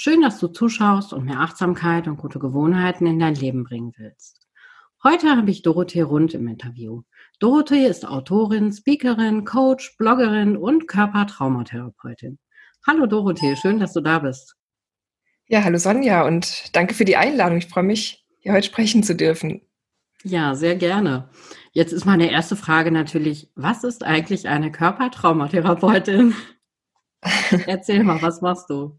Schön, dass du zuschaust und mehr Achtsamkeit und gute Gewohnheiten in dein Leben bringen willst. Heute habe ich Dorothee Rund im Interview. Dorothee ist Autorin, Speakerin, Coach, Bloggerin und Körpertraumatherapeutin. Hallo Dorothee, schön, dass du da bist. Ja, hallo Sonja und danke für die Einladung. Ich freue mich, hier heute sprechen zu dürfen. Ja, sehr gerne. Jetzt ist meine erste Frage natürlich, was ist eigentlich eine Körpertraumatherapeutin? Erzähl mal, was machst du?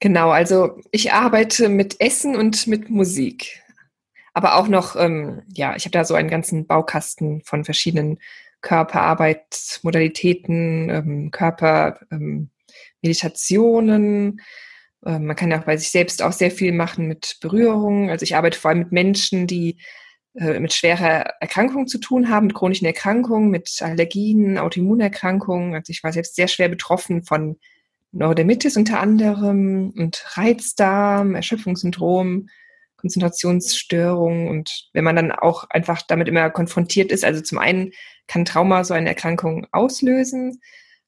Genau, also ich arbeite mit Essen und mit Musik. Aber auch noch, ähm, ja, ich habe da so einen ganzen Baukasten von verschiedenen Körperarbeitsmodalitäten, ähm, Körpermeditationen. Ähm, ähm, man kann ja auch bei sich selbst auch sehr viel machen mit Berührungen. Also ich arbeite vor allem mit Menschen, die äh, mit schwerer Erkrankung zu tun haben, mit chronischen Erkrankungen, mit Allergien, Autoimmunerkrankungen. Also ich war selbst sehr schwer betroffen von Neurodermitis unter anderem und Reizdarm, Erschöpfungssyndrom, Konzentrationsstörungen und wenn man dann auch einfach damit immer konfrontiert ist, also zum einen kann Trauma so eine Erkrankung auslösen,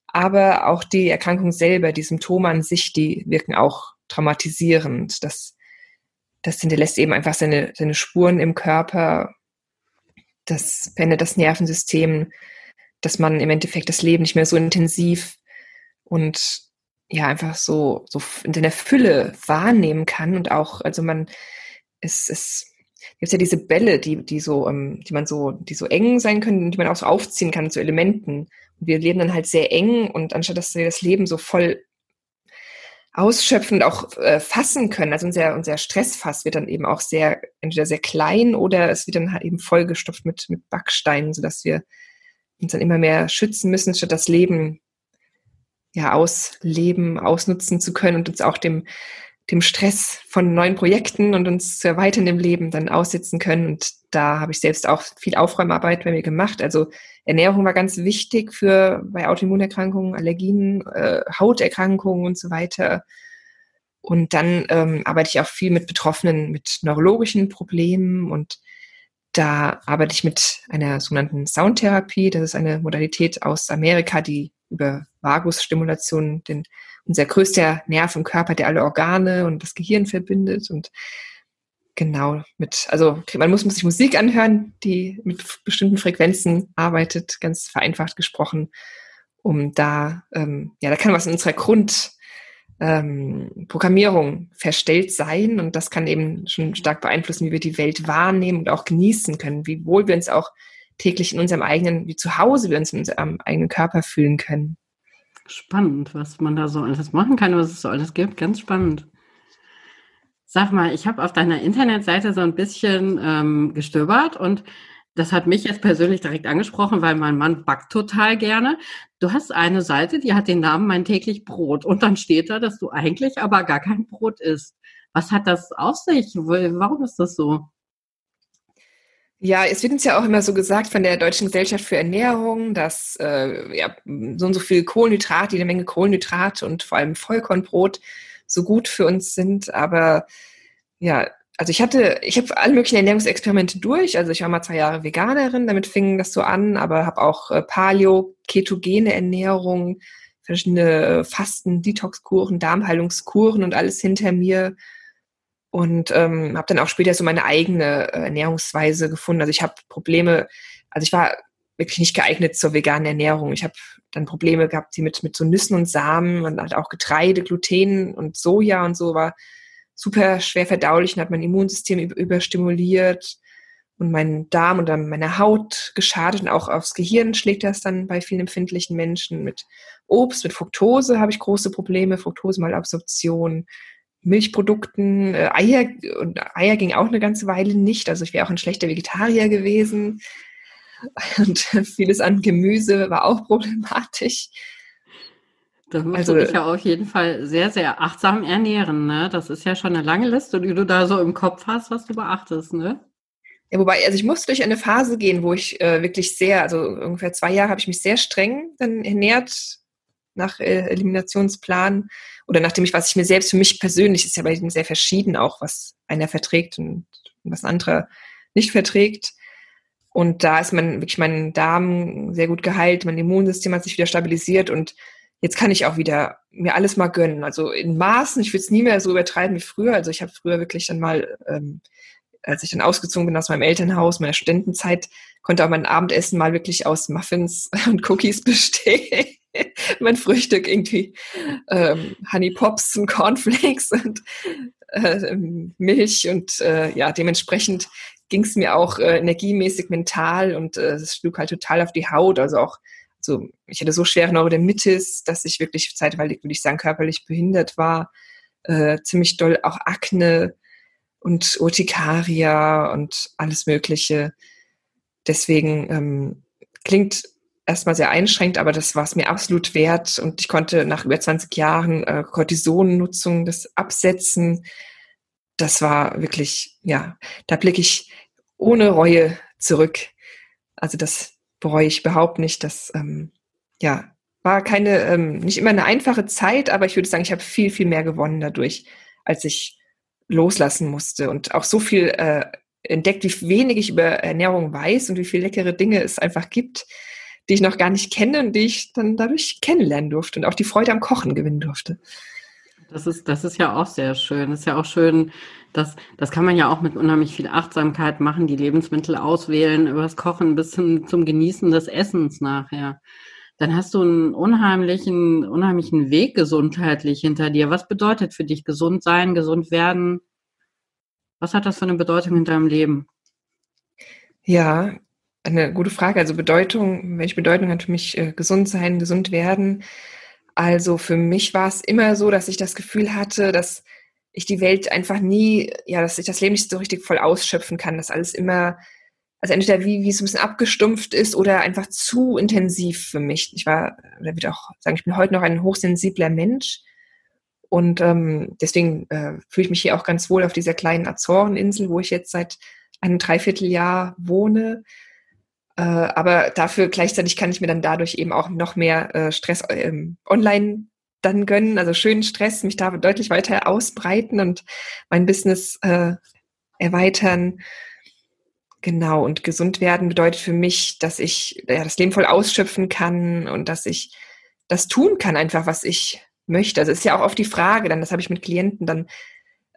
aber auch die Erkrankung selber, die Symptome an sich, die wirken auch traumatisierend. Das, das hinterlässt eben einfach seine, seine Spuren im Körper, das verändert das Nervensystem, dass man im Endeffekt das Leben nicht mehr so intensiv und ja einfach so, so in der Fülle wahrnehmen kann und auch, also man, es, es gibt ja diese Bälle, die, die so, ähm, die man so, die so eng sein können, die man auch so aufziehen kann zu Elementen. Und wir leben dann halt sehr eng und anstatt dass wir das Leben so voll ausschöpfend auch äh, fassen können, also unser, unser Stressfass wird dann eben auch sehr, entweder sehr klein oder es wird dann halt eben vollgestopft mit, mit Backsteinen, sodass wir uns dann immer mehr schützen müssen, statt das Leben ja, ausleben, ausnutzen zu können und uns auch dem, dem Stress von neuen Projekten und uns zu erweitern im Leben dann aussetzen können. Und da habe ich selbst auch viel Aufräumarbeit bei mir gemacht. Also Ernährung war ganz wichtig für bei Autoimmunerkrankungen, Allergien, äh, Hauterkrankungen und so weiter. Und dann ähm, arbeite ich auch viel mit Betroffenen mit neurologischen Problemen und da arbeite ich mit einer sogenannten Soundtherapie. Das ist eine Modalität aus Amerika, die über Vagusstimulation den, unser größter Nerv im Körper, der alle Organe und das Gehirn verbindet und genau mit, also man muss, muss sich Musik anhören, die mit bestimmten Frequenzen arbeitet, ganz vereinfacht gesprochen, um da, ähm, ja, da kann was in unserer Grund ähm, Programmierung verstellt sein und das kann eben schon stark beeinflussen, wie wir die Welt wahrnehmen und auch genießen können, wie wohl wir uns auch täglich in unserem eigenen, wie zu Hause wir uns in unserem eigenen Körper fühlen können. Spannend, was man da so alles machen kann, was es so alles gibt. Ganz spannend. Sag mal, ich habe auf deiner Internetseite so ein bisschen ähm, gestöbert und das hat mich jetzt persönlich direkt angesprochen, weil mein Mann backt total gerne. Du hast eine Seite, die hat den Namen Mein täglich Brot und dann steht da, dass du eigentlich aber gar kein Brot isst. Was hat das auf sich? Warum ist das so? Ja, es wird uns ja auch immer so gesagt von der Deutschen Gesellschaft für Ernährung, dass äh, ja, so und so viel Kohlenhydrat, jede Menge Kohlenhydrat und vor allem Vollkornbrot so gut für uns sind. Aber ja, also ich hatte, ich habe alle möglichen Ernährungsexperimente durch. Also ich war mal zwei Jahre Veganerin, damit fing das so an, aber habe auch äh, Paleo, ketogene Ernährung, verschiedene Fasten, Detoxkuren, Darmheilungskuren und alles hinter mir und ähm, habe dann auch später so meine eigene äh, Ernährungsweise gefunden. Also ich habe Probleme, also ich war wirklich nicht geeignet zur veganen Ernährung. Ich habe dann Probleme gehabt, die mit, mit so Nüssen und Samen und halt auch Getreide, Gluten und Soja und so war super schwer verdaulich und hat mein Immunsystem überstimuliert. und meinen Darm und dann meiner Haut geschadet und auch aufs Gehirn schlägt das dann bei vielen empfindlichen Menschen. Mit Obst, mit Fructose habe ich große Probleme, Fructosemalabsorption, Milchprodukten, äh, Eier und Eier ging auch eine ganze Weile nicht. Also ich wäre auch ein schlechter Vegetarier gewesen. Und vieles an Gemüse war auch problematisch. Da musst also, du dich ja auf jeden Fall sehr, sehr achtsam ernähren, ne? Das ist ja schon eine lange Liste, die du da so im Kopf hast, was du beachtest, ne? Ja, wobei, also ich musste durch eine Phase gehen, wo ich äh, wirklich sehr, also ungefähr zwei Jahre habe ich mich sehr streng dann ernährt nach äh, Eliminationsplan oder nachdem ich, was ich mir selbst für mich persönlich, ist ja bei jedem sehr verschieden auch, was einer verträgt und was ein anderer nicht verträgt. Und da ist man wirklich mein Darm sehr gut geheilt, mein Immunsystem hat sich wieder stabilisiert und jetzt kann ich auch wieder mir alles mal gönnen. Also in Maßen, ich will es nie mehr so übertreiben wie früher. Also ich habe früher wirklich dann mal ähm, als ich dann ausgezogen bin aus meinem Elternhaus, meiner Studentenzeit, konnte auch mein Abendessen mal wirklich aus Muffins und Cookies bestehen. mein Frühstück irgendwie ähm, Honey Pops und Cornflakes und äh, Milch und äh, ja, dementsprechend ging es mir auch äh, energiemäßig mental und äh, es schlug halt total auf die Haut. Also auch so, ich hatte so schwere Neurodermitis, dass ich wirklich zeitweilig, würde ich sagen, körperlich behindert war. Äh, ziemlich doll auch Akne, und Urtikaria und alles Mögliche. Deswegen ähm, klingt erstmal sehr einschränkt, aber das war es mir absolut wert und ich konnte nach über 20 Jahren äh, Cortisonnutzung das absetzen. Das war wirklich, ja, da blicke ich ohne Reue zurück. Also das bereue ich überhaupt nicht. Das, ähm, ja, war keine, ähm, nicht immer eine einfache Zeit, aber ich würde sagen, ich habe viel, viel mehr gewonnen dadurch, als ich loslassen musste und auch so viel äh, entdeckt, wie wenig ich über Ernährung weiß und wie viele leckere Dinge es einfach gibt, die ich noch gar nicht kenne und die ich dann dadurch kennenlernen durfte und auch die Freude am Kochen gewinnen durfte. Das ist, das ist ja auch sehr schön. Das ist ja auch schön, dass, das kann man ja auch mit unheimlich viel Achtsamkeit machen, die Lebensmittel auswählen, übers Kochen bis zum, zum Genießen des Essens nachher dann hast du einen unheimlichen, unheimlichen Weg gesundheitlich hinter dir. Was bedeutet für dich gesund sein, gesund werden? Was hat das für eine Bedeutung in deinem Leben? Ja, eine gute Frage. Also Bedeutung, welche Bedeutung hat für mich äh, gesund sein, gesund werden? Also für mich war es immer so, dass ich das Gefühl hatte, dass ich die Welt einfach nie, ja, dass ich das Leben nicht so richtig voll ausschöpfen kann, dass alles immer also entweder wie, wie es ein bisschen abgestumpft ist oder einfach zu intensiv für mich. Ich war, oder würde auch sagen, ich bin heute noch ein hochsensibler Mensch. Und ähm, deswegen äh, fühle ich mich hier auch ganz wohl auf dieser kleinen Azoreninsel, wo ich jetzt seit einem Dreivierteljahr wohne. Äh, aber dafür gleichzeitig kann ich mir dann dadurch eben auch noch mehr äh, Stress äh, online dann gönnen, also schönen Stress, mich da deutlich weiter ausbreiten und mein Business äh, erweitern Genau, und gesund werden bedeutet für mich, dass ich ja, das Leben voll ausschöpfen kann und dass ich das tun kann, einfach was ich möchte. Also ist ja auch oft die Frage, dann, das habe ich mit Klienten dann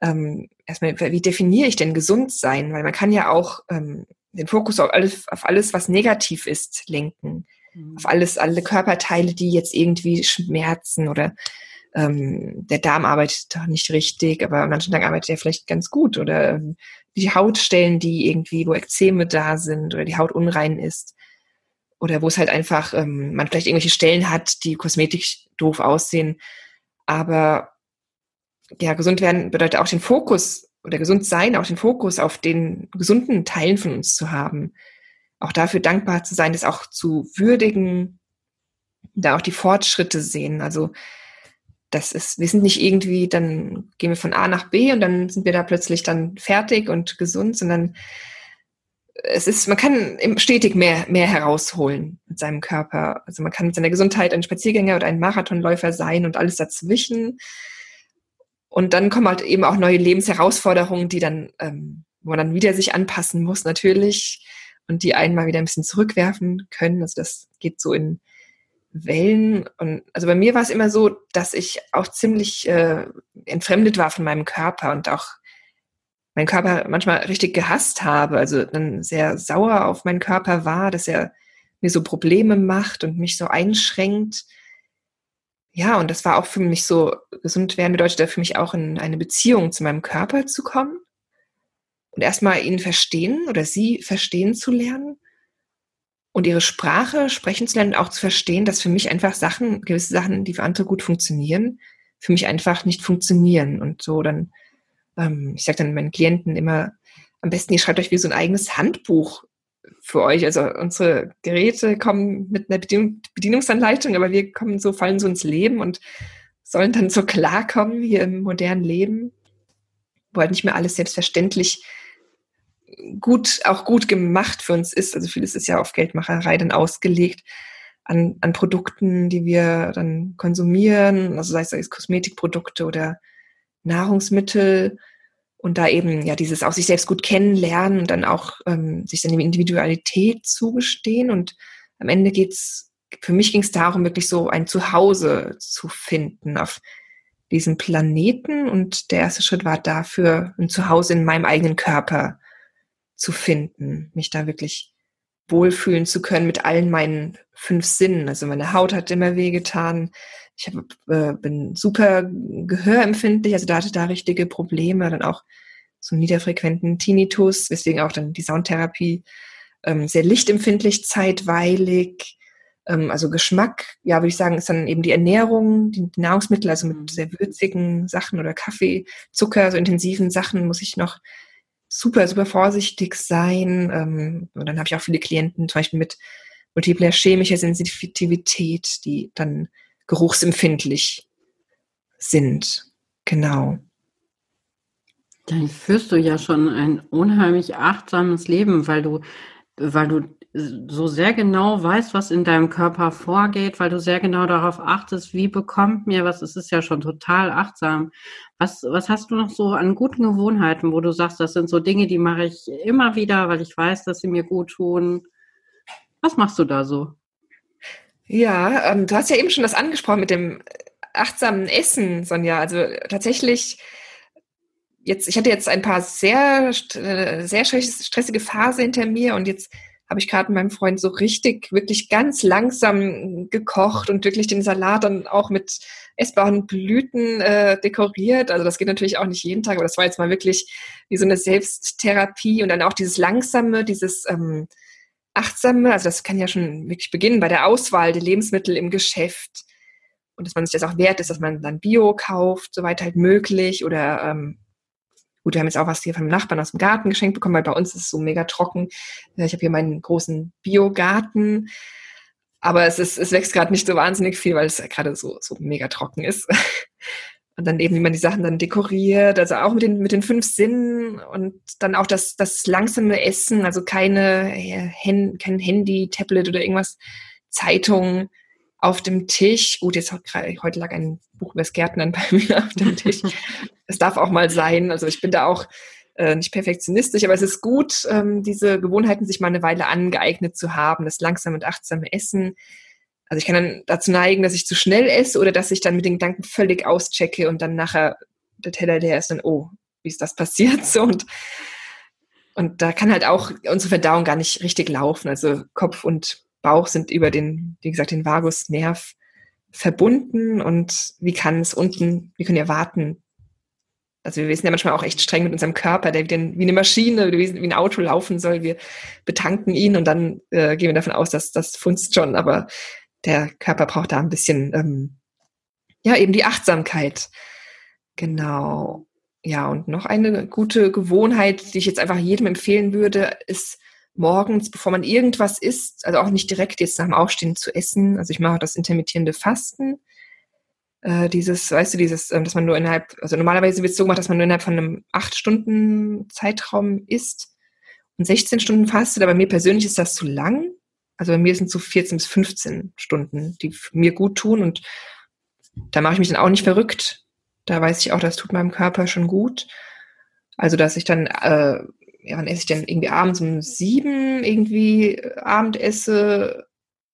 ähm, erstmal, wie definiere ich denn gesund sein? Weil man kann ja auch ähm, den Fokus auf alles, auf alles, was negativ ist, lenken. Mhm. Auf alles, alle Körperteile, die jetzt irgendwie schmerzen oder ähm, der Darm arbeitet doch nicht richtig, aber an manchen Tagen arbeitet er vielleicht ganz gut oder ähm, die Hautstellen, die irgendwie, wo Ekzeme da sind oder die Haut unrein ist oder wo es halt einfach, ähm, man vielleicht irgendwelche Stellen hat, die kosmetisch doof aussehen. Aber ja, gesund werden bedeutet auch den Fokus oder gesund sein, auch den Fokus auf den gesunden Teilen von uns zu haben. Auch dafür dankbar zu sein, das auch zu würdigen, da auch die Fortschritte sehen. Also das ist, wir sind nicht irgendwie, dann gehen wir von A nach B und dann sind wir da plötzlich dann fertig und gesund, sondern es ist, man kann stetig mehr, mehr herausholen mit seinem Körper. Also man kann mit seiner Gesundheit ein Spaziergänger oder ein Marathonläufer sein und alles dazwischen. Und dann kommen halt eben auch neue Lebensherausforderungen, die dann, ähm, wo man dann wieder sich anpassen muss, natürlich, und die einen mal wieder ein bisschen zurückwerfen können. Also das geht so in, Wellen. Und also bei mir war es immer so, dass ich auch ziemlich äh, entfremdet war von meinem Körper und auch meinen Körper manchmal richtig gehasst habe. Also dann sehr sauer auf meinen Körper war, dass er mir so Probleme macht und mich so einschränkt. Ja, und das war auch für mich so, gesund werden bedeutet für mich auch in eine Beziehung zu meinem Körper zu kommen und erstmal ihn verstehen oder sie verstehen zu lernen und ihre Sprache sprechen zu lernen und auch zu verstehen, dass für mich einfach Sachen, gewisse Sachen, die für andere gut funktionieren, für mich einfach nicht funktionieren. Und so dann, ähm, ich sage dann meinen Klienten immer, am besten ihr schreibt euch wie so ein eigenes Handbuch für euch. Also unsere Geräte kommen mit einer Bedien Bedienungsanleitung, aber wir kommen so, fallen so ins Leben und sollen dann so klarkommen hier im modernen Leben, wo halt nicht mehr alles selbstverständlich gut, auch gut gemacht für uns ist. Also vieles ist ja auf Geldmacherei dann ausgelegt an, an Produkten, die wir dann konsumieren, also sei es Kosmetikprodukte oder Nahrungsmittel und da eben ja dieses auch sich selbst gut kennenlernen und dann auch ähm, sich seine Individualität zugestehen und am Ende geht's für mich ging es darum wirklich so ein Zuhause zu finden auf diesem Planeten und der erste Schritt war dafür ein Zuhause in meinem eigenen Körper zu finden, mich da wirklich wohlfühlen zu können mit allen meinen fünf Sinnen. Also meine Haut hat immer wehgetan. Ich hab, äh, bin super gehörempfindlich, also da hatte da richtige Probleme, dann auch so niederfrequenten Tinnitus, weswegen auch dann die Soundtherapie ähm, sehr lichtempfindlich zeitweilig. Ähm, also Geschmack, ja, würde ich sagen, ist dann eben die Ernährung, die Nahrungsmittel, also mit mhm. sehr würzigen Sachen oder Kaffee, Zucker, so intensiven Sachen muss ich noch super, super vorsichtig sein. Ähm, und dann habe ich auch viele Klienten, zum Beispiel mit multipler chemischer Sensitivität, die dann geruchsempfindlich sind. Genau. Dann führst du ja schon ein unheimlich achtsames Leben, weil du, weil du so sehr genau weißt, was in deinem Körper vorgeht, weil du sehr genau darauf achtest, wie bekommt mir was. Es ist ja schon total achtsam. Was, was hast du noch so an guten Gewohnheiten, wo du sagst, das sind so Dinge, die mache ich immer wieder, weil ich weiß, dass sie mir gut tun? Was machst du da so? Ja, ähm, du hast ja eben schon das angesprochen mit dem achtsamen Essen, Sonja. Also tatsächlich jetzt, ich hatte jetzt ein paar sehr, äh, sehr stressige Phase hinter mir und jetzt habe ich gerade mit meinem Freund so richtig, wirklich ganz langsam gekocht und wirklich den Salat dann auch mit essbaren Blüten äh, dekoriert. Also das geht natürlich auch nicht jeden Tag, aber das war jetzt mal wirklich wie so eine Selbsttherapie und dann auch dieses langsame, dieses ähm, achtsame, also das kann ja schon wirklich beginnen bei der Auswahl der Lebensmittel im Geschäft und dass man sich das auch wert ist, dass man dann Bio kauft, soweit halt möglich oder ähm, Gut, wir haben jetzt auch was hier vom Nachbarn aus dem Garten geschenkt bekommen, weil bei uns ist es so mega trocken. Ich habe hier meinen großen Biogarten. Aber es, ist, es wächst gerade nicht so wahnsinnig viel, weil es gerade so, so mega trocken ist. Und dann eben, wie man die Sachen dann dekoriert, also auch mit den, mit den fünf Sinnen und dann auch das, das langsame Essen, also keine, kein Handy, Tablet oder irgendwas, Zeitung, auf dem Tisch. Gut, jetzt heute lag ein Buch über das Gärtnern bei mir auf dem Tisch. Es darf auch mal sein. Also ich bin da auch äh, nicht perfektionistisch, aber es ist gut, ähm, diese Gewohnheiten sich mal eine Weile angeeignet zu haben, das langsame und achtsame Essen. Also ich kann dann dazu neigen, dass ich zu schnell esse oder dass ich dann mit den Gedanken völlig auschecke und dann nachher der Teller leer ist dann, oh, wie ist das passiert? So und und da kann halt auch unsere Verdauung gar nicht richtig laufen. Also Kopf und Bauch sind über den, wie gesagt, den Vagusnerv verbunden und wie kann es unten, wie können wir warten? Also wir wissen ja manchmal auch echt streng mit unserem Körper, der wie, wie eine Maschine, wie ein Auto laufen soll. Wir betanken ihn und dann äh, gehen wir davon aus, dass das funzt schon. Aber der Körper braucht da ein bisschen, ähm, ja, eben die Achtsamkeit. Genau. Ja, und noch eine gute Gewohnheit, die ich jetzt einfach jedem empfehlen würde, ist morgens, bevor man irgendwas isst, also auch nicht direkt jetzt nach dem Aufstehen zu essen. Also ich mache das intermittierende Fasten. Äh, dieses, weißt du, dieses, äh, dass man nur innerhalb, also normalerweise wird es so gemacht, dass man nur innerhalb von einem acht Stunden Zeitraum isst und 16 Stunden fastet, aber mir persönlich ist das zu lang. Also bei mir sind es so 14 bis 15 Stunden, die mir gut tun und da mache ich mich dann auch nicht verrückt. Da weiß ich auch, das tut meinem Körper schon gut. Also, dass ich dann äh, ja, wann esse ich denn irgendwie abends um sieben irgendwie äh, Abend esse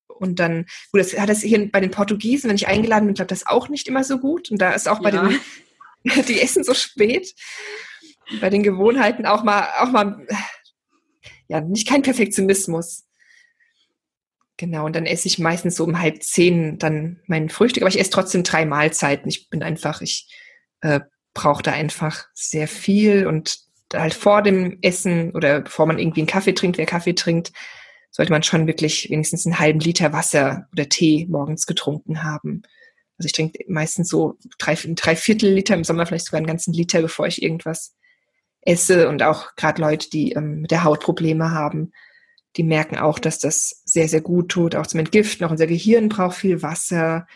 und dann, gut, das hat das hier bei den Portugiesen, wenn ich eingeladen bin, klappt das auch nicht immer so gut. Und da ist auch bei ja. den, die essen so spät. Bei den Gewohnheiten auch mal, auch mal, ja, nicht kein Perfektionismus. Genau, und dann esse ich meistens so um halb zehn dann mein Frühstück, aber ich esse trotzdem drei Mahlzeiten. Ich bin einfach, ich äh, brauche da einfach sehr viel und halt vor dem Essen oder bevor man irgendwie einen Kaffee trinkt, wer Kaffee trinkt, sollte man schon wirklich wenigstens einen halben Liter Wasser oder Tee morgens getrunken haben. Also ich trinke meistens so drei, drei Viertel Liter, im Sommer vielleicht sogar einen ganzen Liter, bevor ich irgendwas esse. Und auch gerade Leute, die ähm, mit der Haut Probleme haben, die merken auch, dass das sehr, sehr gut tut, auch zum Entgiften. Auch unser Gehirn braucht viel Wasser.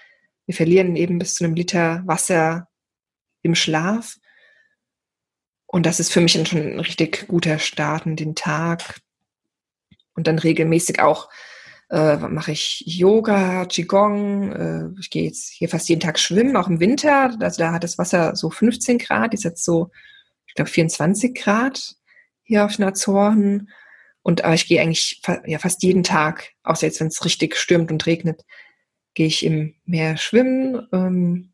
Wir verlieren eben bis zu einem Liter Wasser im Schlaf. Und das ist für mich schon ein richtig guter Start in den Tag. Und dann regelmäßig auch äh, mache ich Yoga, Qigong. Äh, ich gehe jetzt hier fast jeden Tag schwimmen, auch im Winter. Also da hat das Wasser so 15 Grad, ist jetzt so, ich glaube, 24 Grad hier auf den Azoren. Und aber ich gehe eigentlich fa ja, fast jeden Tag, außer jetzt, wenn es richtig stürmt und regnet, gehe ich im Meer schwimmen. Ähm,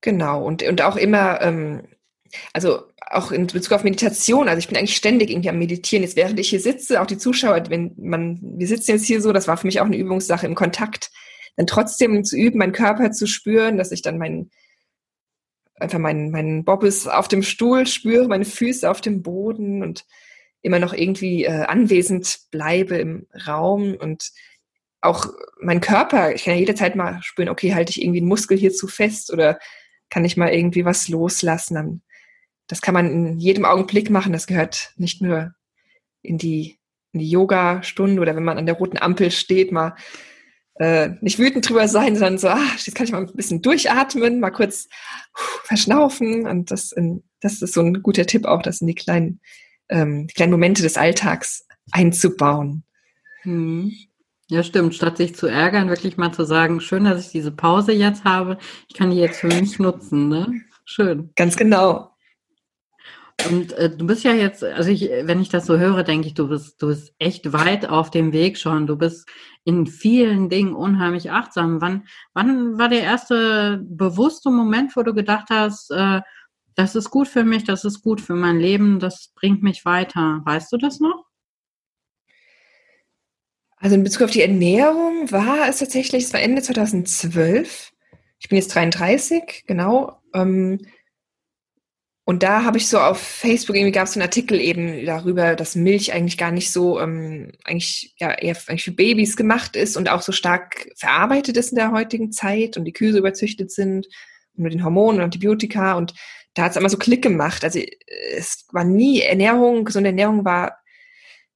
genau, und, und auch immer, ähm, also auch in Bezug auf Meditation, also ich bin eigentlich ständig irgendwie am Meditieren. Jetzt während ich hier sitze, auch die Zuschauer, wenn man, wir sitzen jetzt hier so, das war für mich auch eine Übungssache im Kontakt, dann trotzdem zu üben, meinen Körper zu spüren, dass ich dann meinen einfach meinen, meinen Bobbes auf dem Stuhl spüre, meine Füße auf dem Boden und immer noch irgendwie äh, anwesend bleibe im Raum und auch mein Körper, ich kann ja jederzeit mal spüren, okay, halte ich irgendwie einen Muskel hier zu fest oder kann ich mal irgendwie was loslassen. Das kann man in jedem Augenblick machen. Das gehört nicht nur in die, in die Yoga-Stunde oder wenn man an der roten Ampel steht, mal äh, nicht wütend drüber sein, sondern so, ah, jetzt kann ich mal ein bisschen durchatmen, mal kurz verschnaufen. Und das, in, das ist so ein guter Tipp auch, das in die kleinen ähm, die kleinen Momente des Alltags einzubauen. Hm. Ja, stimmt. Statt sich zu ärgern, wirklich mal zu sagen, schön, dass ich diese Pause jetzt habe. Ich kann die jetzt für mich nutzen, ne? Schön. Ganz genau. Und äh, du bist ja jetzt, also ich, wenn ich das so höre, denke ich, du bist, du bist echt weit auf dem Weg schon. Du bist in vielen Dingen unheimlich achtsam. Wann, wann war der erste bewusste Moment, wo du gedacht hast, äh, das ist gut für mich, das ist gut für mein Leben, das bringt mich weiter. Weißt du das noch? Also in Bezug auf die Ernährung war es tatsächlich, es war Ende 2012. Ich bin jetzt 33, genau. Ähm, und da habe ich so auf Facebook irgendwie gab es einen Artikel eben darüber, dass Milch eigentlich gar nicht so ähm, eigentlich ja eher eigentlich für Babys gemacht ist und auch so stark verarbeitet ist in der heutigen Zeit und die Kühe so überzüchtet sind und mit den Hormonen und Antibiotika und da hat es immer so Klick gemacht. Also es war nie Ernährung, gesunde Ernährung war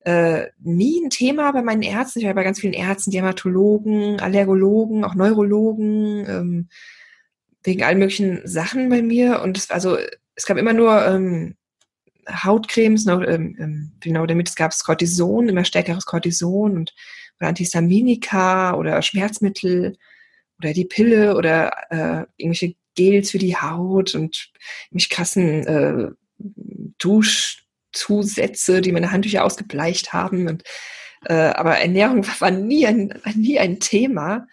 äh, nie ein Thema bei meinen Ärzten. Ich war bei ganz vielen Ärzten, Dermatologen, Allergologen, auch Neurologen, ähm, wegen allen möglichen Sachen bei mir. Und es, also es gab immer nur ähm, Hautcremes, noch, ähm, ähm genau damit es gab Cortison, immer stärkeres Cortison und oder Antihistaminika oder Schmerzmittel oder die Pille oder äh, irgendwelche Gels für die Haut und mich krassen äh, Duschzusätze, die meine Handtücher ausgebleicht haben. Und, äh, aber Ernährung war nie ein, nie ein Thema.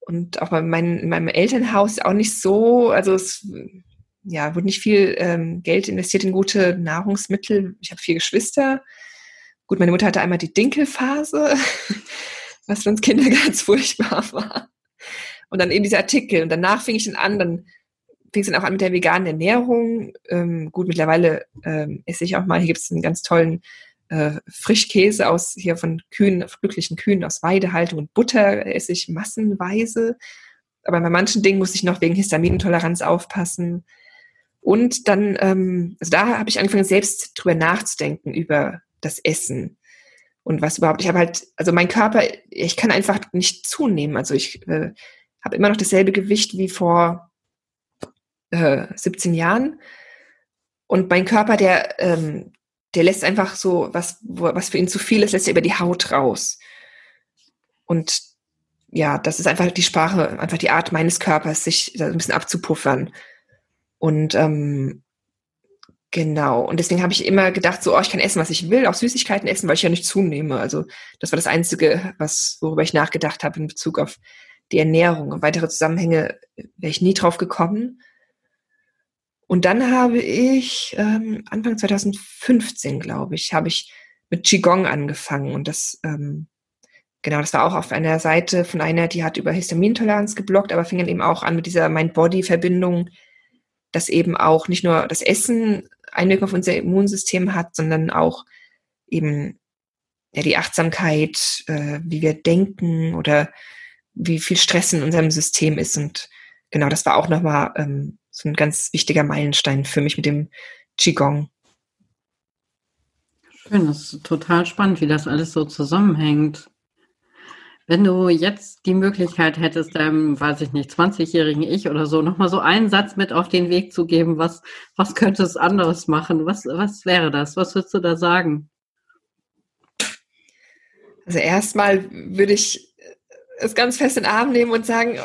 Und auch bei mein, in meinem Elternhaus auch nicht so, also es ja, wurde nicht viel ähm, Geld investiert in gute Nahrungsmittel. Ich habe vier Geschwister. Gut, meine Mutter hatte einmal die Dinkelphase, was für uns Kinder ganz furchtbar war. Und dann eben diese Artikel. Und danach fing ich dann an, dann fing es dann auch an mit der veganen Ernährung. Ähm, gut, mittlerweile ähm, esse ich auch mal, hier gibt es einen ganz tollen äh, Frischkäse aus hier von Kühen, glücklichen Kühen aus Weidehaltung und Butter esse ich massenweise. Aber bei manchen Dingen muss ich noch wegen Histaminintoleranz aufpassen. Und dann, ähm, also da habe ich angefangen, selbst drüber nachzudenken, über das Essen und was überhaupt. Ich habe halt, also mein Körper, ich kann einfach nicht zunehmen. Also ich äh, habe immer noch dasselbe Gewicht wie vor äh, 17 Jahren. Und mein Körper, der, ähm, der lässt einfach so, was, was für ihn zu viel ist, lässt er über die Haut raus. Und ja, das ist einfach die Sprache, einfach die Art meines Körpers, sich ein bisschen abzupuffern. Und ähm, genau, und deswegen habe ich immer gedacht, so, oh, ich kann essen, was ich will, auch Süßigkeiten essen, weil ich ja nicht zunehme. Also das war das Einzige, was, worüber ich nachgedacht habe in Bezug auf die Ernährung. Und weitere Zusammenhänge wäre ich nie drauf gekommen. Und dann habe ich ähm, Anfang 2015, glaube ich, habe ich mit Qigong angefangen. Und das, ähm, genau, das war auch auf einer Seite von einer, die hat über Histamintoleranz geblockt, aber fing dann eben auch an mit dieser Mind-Body-Verbindung, dass eben auch nicht nur das Essen Einwirkung auf unser Immunsystem hat, sondern auch eben ja, die Achtsamkeit, äh, wie wir denken oder wie viel Stress in unserem System ist. Und genau, das war auch nochmal ähm, so ein ganz wichtiger Meilenstein für mich mit dem Qigong. Schön, das ist total spannend, wie das alles so zusammenhängt. Wenn du jetzt die Möglichkeit hättest, deinem, weiß ich nicht, 20-jährigen Ich oder so, nochmal so einen Satz mit auf den Weg zu geben, was, was könnte es anderes machen? Was, was wäre das? Was würdest du da sagen? Also erstmal würde ich es ganz fest in den Arm nehmen und sagen,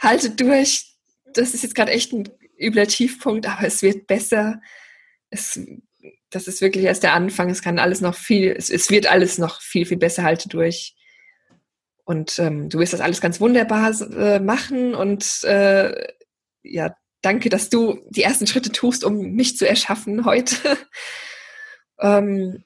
haltet durch. Das ist jetzt gerade echt ein übler Tiefpunkt, aber es wird besser. Es, das ist wirklich erst der Anfang. Es kann alles noch viel, es, es wird alles noch viel, viel besser. Halte durch. Und ähm, du wirst das alles ganz wunderbar äh, machen. Und äh, ja, danke, dass du die ersten Schritte tust, um mich zu erschaffen heute. ähm,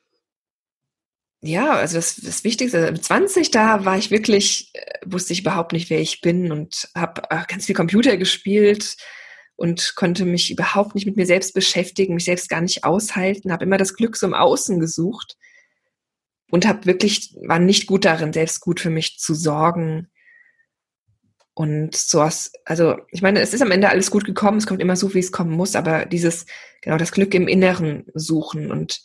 ja, also das, das Wichtigste, mit 20, da war ich wirklich, äh, wusste ich überhaupt nicht, wer ich bin und habe äh, ganz viel Computer gespielt und konnte mich überhaupt nicht mit mir selbst beschäftigen, mich selbst gar nicht aushalten, habe immer das Glück so im Außen gesucht und habe wirklich, war nicht gut darin, selbst gut für mich zu sorgen. Und sowas, also ich meine, es ist am Ende alles gut gekommen, es kommt immer so, wie es kommen muss, aber dieses, genau, das Glück im Inneren suchen und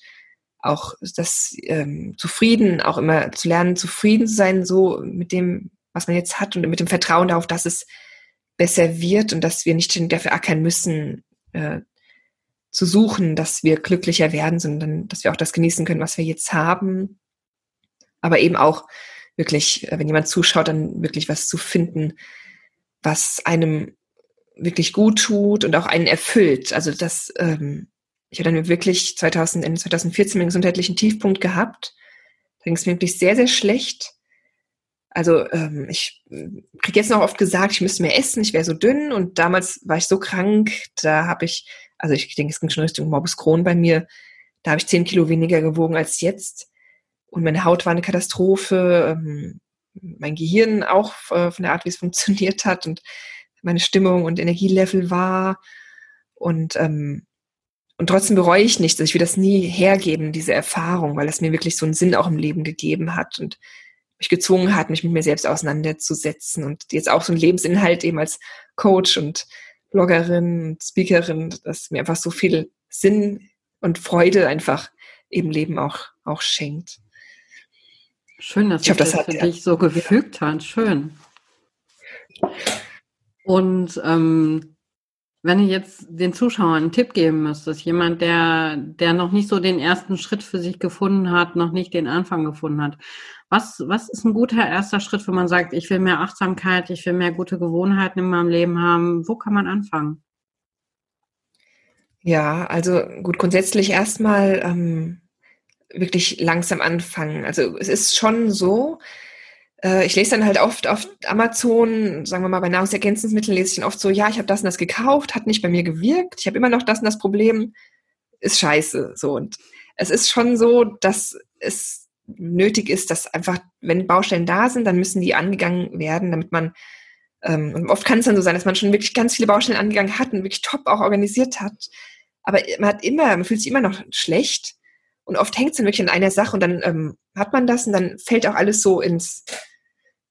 auch das ähm, zufrieden, auch immer zu lernen, zufrieden zu sein, so mit dem, was man jetzt hat und mit dem Vertrauen darauf, dass es besser wird und dass wir nicht dafür ackern müssen, äh, zu suchen, dass wir glücklicher werden, sondern dass wir auch das genießen können, was wir jetzt haben. Aber eben auch wirklich, äh, wenn jemand zuschaut, dann wirklich was zu finden, was einem wirklich gut tut und auch einen erfüllt. Also das ähm, ich habe dann wirklich 2000, Ende 2014 einen gesundheitlichen Tiefpunkt gehabt. Da ging es mir wirklich sehr, sehr schlecht. Also ähm, ich kriege jetzt noch oft gesagt, ich müsste mehr essen, ich wäre so dünn und damals war ich so krank, da habe ich, also ich denke, es ging schon Richtung Morbus Crohn bei mir, da habe ich zehn Kilo weniger gewogen als jetzt und meine Haut war eine Katastrophe, ähm, mein Gehirn auch äh, von der Art, wie es funktioniert hat und meine Stimmung und Energielevel war und ähm, und trotzdem bereue ich nichts. Also ich will das nie hergeben, diese Erfahrung, weil es mir wirklich so einen Sinn auch im Leben gegeben hat und mich gezwungen hat, mich mit mir selbst auseinanderzusetzen und jetzt auch so ein Lebensinhalt eben als Coach und Bloggerin und Speakerin, das mir einfach so viel Sinn und Freude einfach im Leben auch, auch schenkt. Schön, dass ich hoffe, das, das für ja. dich so gefügt hat. Schön. Und ähm, wenn du jetzt den Zuschauern einen Tipp geben müsstest, jemand, der, der noch nicht so den ersten Schritt für sich gefunden hat, noch nicht den Anfang gefunden hat, was, was ist ein guter erster Schritt, wenn man sagt, ich will mehr Achtsamkeit, ich will mehr gute Gewohnheiten in meinem Leben haben? Wo kann man anfangen? Ja, also gut, grundsätzlich erstmal ähm, wirklich langsam anfangen. Also es ist schon so, ich lese dann halt oft auf Amazon, sagen wir mal bei Nahrungsergänzungsmitteln, lese ich dann oft so, ja, ich habe das und das gekauft, hat nicht bei mir gewirkt, ich habe immer noch das und das Problem, ist scheiße. So und es ist schon so, dass es nötig ist, dass einfach, wenn Baustellen da sind, dann müssen die angegangen werden, damit man ähm, und oft kann es dann so sein, dass man schon wirklich ganz viele Baustellen angegangen hat und wirklich top auch organisiert hat. Aber man hat immer, man fühlt sich immer noch schlecht und oft hängt es dann wirklich an einer Sache und dann ähm, hat man das und dann fällt auch alles so ins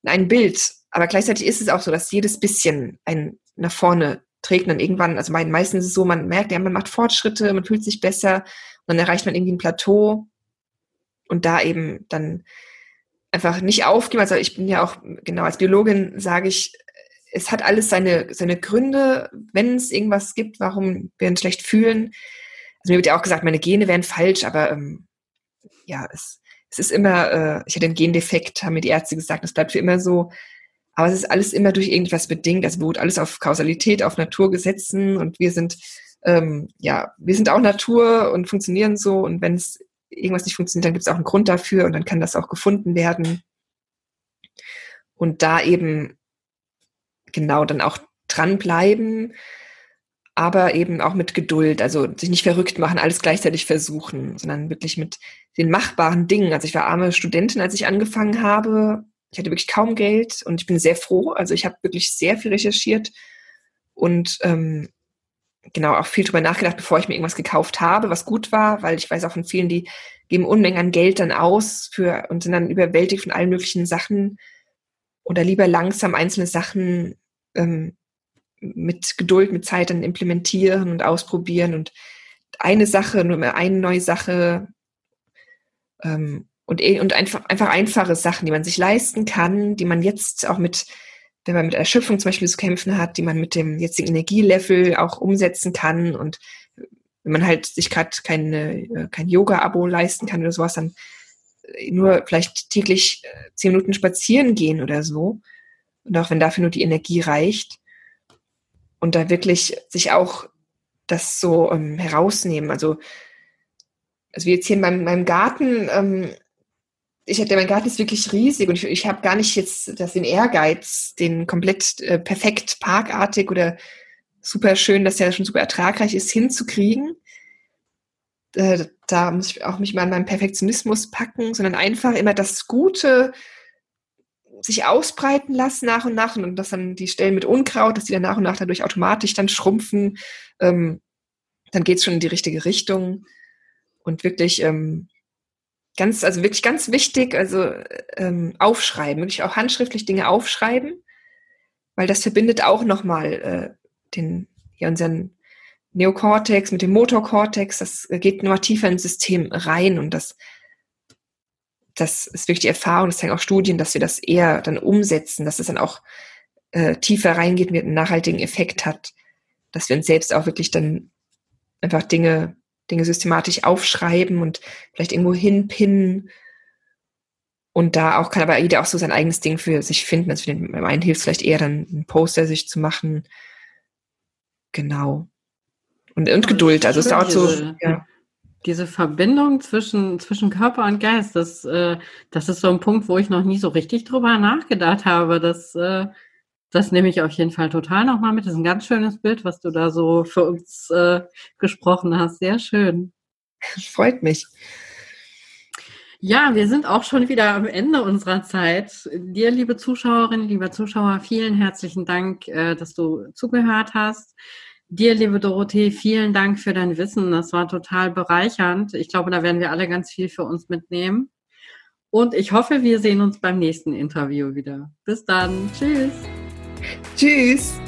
ein Bild. Aber gleichzeitig ist es auch so, dass jedes bisschen ein nach vorne trägt dann irgendwann, also bei den meisten ist es so, man merkt, ja, man macht Fortschritte, man fühlt sich besser und dann erreicht man irgendwie ein Plateau und da eben dann einfach nicht aufgeben. Also ich bin ja auch, genau, als Biologin sage ich, es hat alles seine, seine Gründe, wenn es irgendwas gibt, warum wir uns schlecht fühlen. Also mir wird ja auch gesagt, meine Gene wären falsch, aber ähm, ja, es, es ist immer, äh, ich hatte einen Gendefekt, haben mir die Ärzte gesagt, das bleibt für immer so. Aber es ist alles immer durch irgendwas bedingt. Also beruht alles auf Kausalität, auf Naturgesetzen und wir sind, ähm, ja, wir sind auch Natur und funktionieren so. Und wenn es irgendwas nicht funktioniert, dann gibt es auch einen Grund dafür und dann kann das auch gefunden werden. Und da eben genau dann auch dranbleiben aber eben auch mit Geduld, also sich nicht verrückt machen, alles gleichzeitig versuchen, sondern wirklich mit den machbaren Dingen. Also ich war arme Studentin, als ich angefangen habe. Ich hatte wirklich kaum Geld und ich bin sehr froh. Also ich habe wirklich sehr viel recherchiert und ähm, genau auch viel drüber nachgedacht, bevor ich mir irgendwas gekauft habe, was gut war, weil ich weiß auch von vielen, die geben Unmengen an Geld dann aus für und sind dann überwältigt von allen möglichen Sachen oder lieber langsam einzelne Sachen ähm, mit Geduld, mit Zeit dann implementieren und ausprobieren und eine Sache, nur mehr eine neue Sache ähm, und, eh, und einfach, einfach einfache Sachen, die man sich leisten kann, die man jetzt auch mit, wenn man mit Erschöpfung zum Beispiel zu kämpfen hat, die man mit dem jetzigen Energielevel auch umsetzen kann und wenn man halt sich gerade keine, äh, kein Yoga-Abo leisten kann oder sowas, dann äh, nur vielleicht täglich äh, zehn Minuten spazieren gehen oder so. Und auch wenn dafür nur die Energie reicht. Und da wirklich sich auch das so ähm, herausnehmen. Also, also wie jetzt hier in meinem, meinem Garten, ähm, ich hatte, mein Garten ist wirklich riesig und ich, ich habe gar nicht jetzt das den Ehrgeiz, den komplett äh, perfekt parkartig oder super schön, dass der schon super ertragreich ist, hinzukriegen. Äh, da muss ich auch mich mal an meinen Perfektionismus packen, sondern einfach immer das Gute sich ausbreiten lassen nach und nach und dass dann die Stellen mit Unkraut, dass die dann nach und nach dadurch automatisch dann schrumpfen, ähm, dann geht es schon in die richtige Richtung. Und wirklich ähm, ganz, also wirklich ganz wichtig, also ähm, aufschreiben, wirklich auch handschriftlich Dinge aufschreiben, weil das verbindet auch nochmal äh, den, ja, unseren Neokortex mit dem Motorkortex, das geht nur tiefer ins System rein und das, das ist wirklich die Erfahrung, das zeigen auch Studien, dass wir das eher dann umsetzen, dass es dann auch äh, tiefer reingeht und einen nachhaltigen Effekt hat, dass wir uns selbst auch wirklich dann einfach Dinge, Dinge systematisch aufschreiben und vielleicht irgendwo hinpinnen. Und da auch kann aber jeder auch so sein eigenes Ding für sich finden. Also für den einen hilft es vielleicht eher dann ein Poster sich zu machen Genau. Und, und Geduld. Also es dauert so. Ja. Diese Verbindung zwischen, zwischen Körper und Geist, das, äh, das ist so ein Punkt, wo ich noch nie so richtig drüber nachgedacht habe. Das, äh, das nehme ich auf jeden Fall total nochmal mit. Das ist ein ganz schönes Bild, was du da so für uns äh, gesprochen hast. Sehr schön. Freut mich. Ja, wir sind auch schon wieder am Ende unserer Zeit. Dir, liebe Zuschauerinnen, lieber Zuschauer, vielen herzlichen Dank, äh, dass du zugehört hast. Dir, liebe Dorothee, vielen Dank für dein Wissen. Das war total bereichernd. Ich glaube, da werden wir alle ganz viel für uns mitnehmen. Und ich hoffe, wir sehen uns beim nächsten Interview wieder. Bis dann. Tschüss. Tschüss.